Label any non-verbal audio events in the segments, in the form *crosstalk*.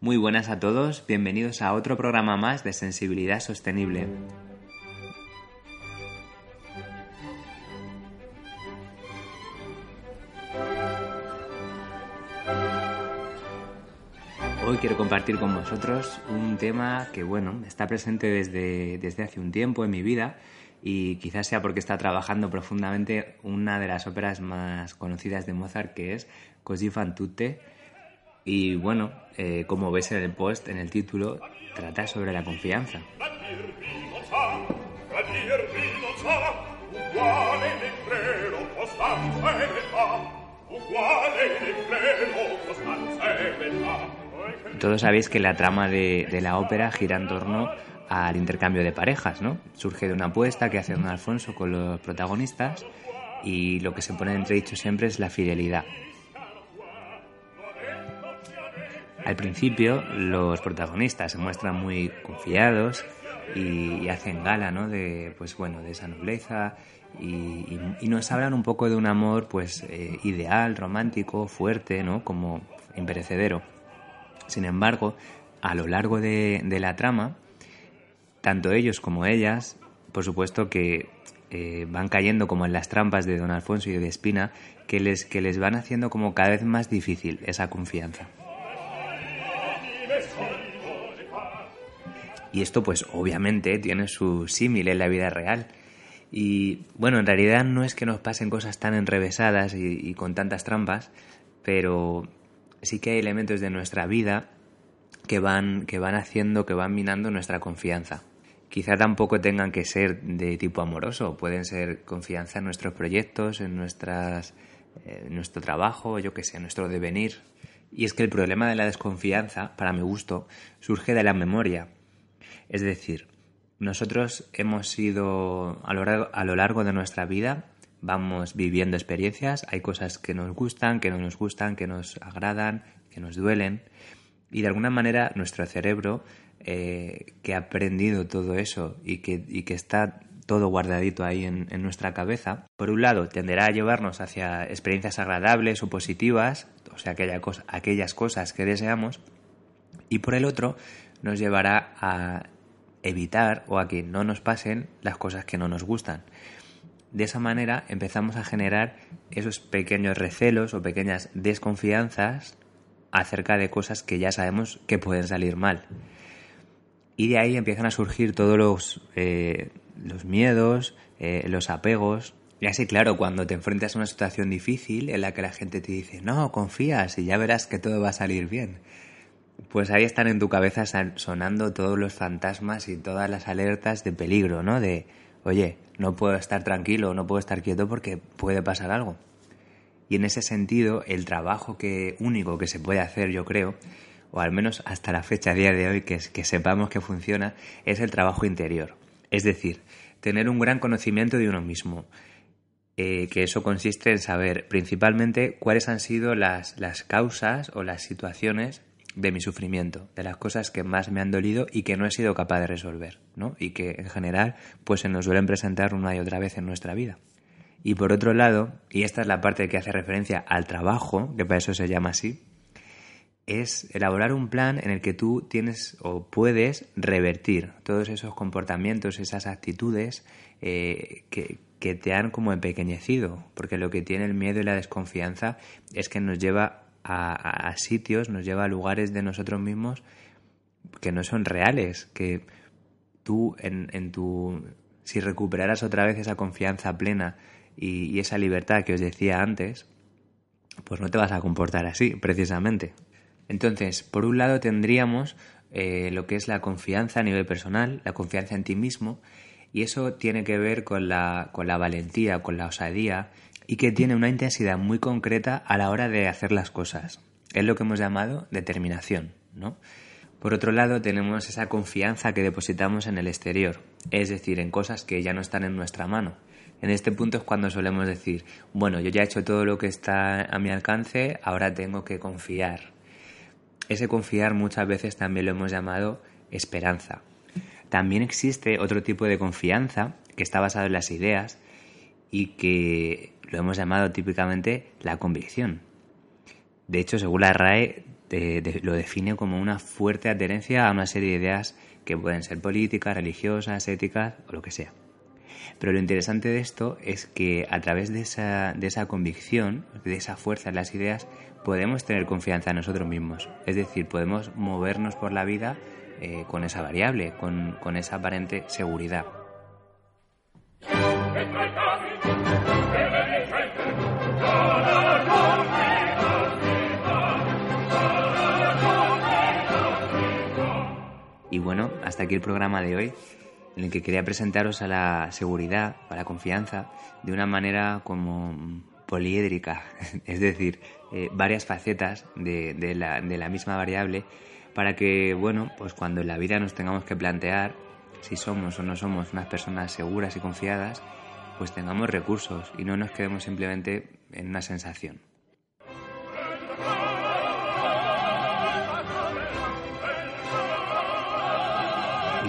Muy buenas a todos, bienvenidos a otro programa más de Sensibilidad Sostenible. Hoy quiero compartir con vosotros un tema que, bueno, está presente desde, desde hace un tiempo en mi vida y quizás sea porque está trabajando profundamente una de las óperas más conocidas de Mozart, que es Così fan tutte. Y bueno, eh, como ves en el post, en el título, trata sobre la confianza. Todos sabéis que la trama de, la ópera gira en torno al intercambio de parejas, ¿no? Surge de una apuesta que hace don Alfonso con los protagonistas y lo que se pone entredicho siempre es la fidelidad. Al principio los protagonistas se muestran muy confiados y, hacen gala, ¿no? De, pues bueno, de esa nobleza y nos hablan un poco de un amor, pues eh, ideal, romántico, fuerte, ¿no? Como imperecedero. Sin embargo, a lo largo de, de la trama, tanto ellos como ellas, por supuesto que eh, van cayendo como en las trampas de Don Alfonso y de Espina, que les, que les van haciendo como cada vez más difícil esa confianza. Y esto pues obviamente tiene su símil en la vida real. Y bueno, en realidad no es que nos pasen cosas tan enrevesadas y, con tantas trampas, pero sí que hay elementos de nuestra vida que van, que van haciendo, que van minando nuestra confianza. Quizá tampoco tengan que ser de tipo amoroso, pueden ser confianza en nuestros proyectos, en nuestras, eh, nuestro trabajo, yo que sé, nuestro devenir. Y es que el problema de la desconfianza, para mi gusto, surge de la memoria. Es decir, nosotros hemos sido a lo, largo, de nuestra vida vamos viviendo experiencias, hay cosas que nos gustan, que no nos gustan, que nos agradan, que nos duelen, y de alguna manera nuestro cerebro, eh, que ha aprendido todo eso y que, está todo guardadito ahí en, nuestra cabeza, por un lado tenderá a llevarnos hacia experiencias agradables o positivas, o sea, aquellas cosas que deseamos, y por el otro nos llevará a evitar o a que no nos pasen las cosas que no nos gustan. De esa manera empezamos a generar esos pequeños recelos o pequeñas desconfianzas acerca de cosas que ya sabemos que pueden salir mal. Y de ahí empiezan a surgir todos los, eh, los miedos, eh, los apegos. Y así, claro, cuando te enfrentas a una situación difícil en la que la gente te dice, no, confías y ya verás que todo va a salir bien. Pues ahí están en tu cabeza sonando todos los fantasmas y todas las alertas de peligro, ¿no? De, oye, no puedo estar tranquilo, no puedo estar quieto porque puede pasar algo. Y en ese sentido, el trabajo que, único que se puede hacer, yo creo, o al menos hasta la fecha a día de hoy, que, es, que sepamos que funciona, es el trabajo interior. Es decir, tener un gran conocimiento de uno mismo. Eh, que eso consiste en saber principalmente cuáles han sido las, las causas o las situaciones de mi sufrimiento, de las cosas que más me han dolido y que no he sido capaz de resolver, ¿no? Y que en general pues se nos suelen presentar una y otra vez en nuestra vida. Y por otro lado, y esta es la parte que hace referencia al trabajo, que para eso se llama así, es elaborar un plan en el que tú tienes o puedes revertir todos esos comportamientos, esas actitudes eh, que, que te han como empequeñecido, porque lo que tiene el miedo y la desconfianza es que nos lleva a, sitios, nos lleva a lugares de nosotros mismos que no son reales, que tú en, en tu... si recuperaras otra vez esa confianza plena y, y esa libertad que os decía antes, pues no te vas a comportar así, precisamente. Entonces, por un lado tendríamos eh, lo que es la confianza a nivel personal, la confianza en ti mismo, y eso tiene que ver con la, con la valentía, con la osadía, y que tiene una intensidad muy concreta a la hora de hacer las cosas. Es lo que hemos llamado determinación. ¿no? Por otro lado, tenemos esa confianza que depositamos en el exterior, es decir, en cosas que ya no están en nuestra mano. En este punto es cuando solemos decir, bueno, yo ya he hecho todo lo que está a mi alcance, ahora tengo que confiar. Ese confiar muchas veces también lo hemos llamado esperanza. También existe otro tipo de confianza que está basado en las ideas y que lo hemos llamado típicamente la convicción. De hecho, según la RAE, lo define como una fuerte adherencia a una serie de ideas que pueden ser políticas, religiosas, éticas o lo que sea. Pero lo interesante de esto es que a través de esa, de esa convicción, de esa fuerza en las ideas, podemos tener confianza en nosotros mismos. Es decir, podemos movernos por la vida eh, con esa variable, con, con esa aparente seguridad. Y bueno, hasta aquí el programa de hoy, en el que quería presentaros a la seguridad, a la confianza, de una manera como poliédrica, *laughs* es decir, eh, varias facetas de, la, de la misma variable, para que, bueno, pues cuando en la vida nos tengamos que plantear si somos o no somos unas personas seguras y confiadas, pues tengamos recursos y no nos quedemos simplemente en una sensación.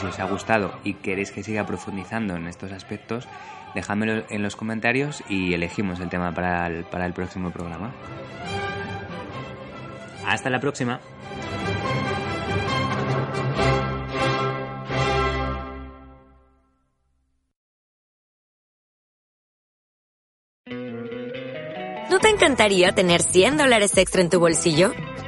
Si os ha gustado y queréis que siga profundizando en estos aspectos, dejádmelo en los comentarios y elegimos el tema para el, para el próximo programa. Hasta la próxima. ¿No te encantaría tener 100 dólares extra en tu bolsillo?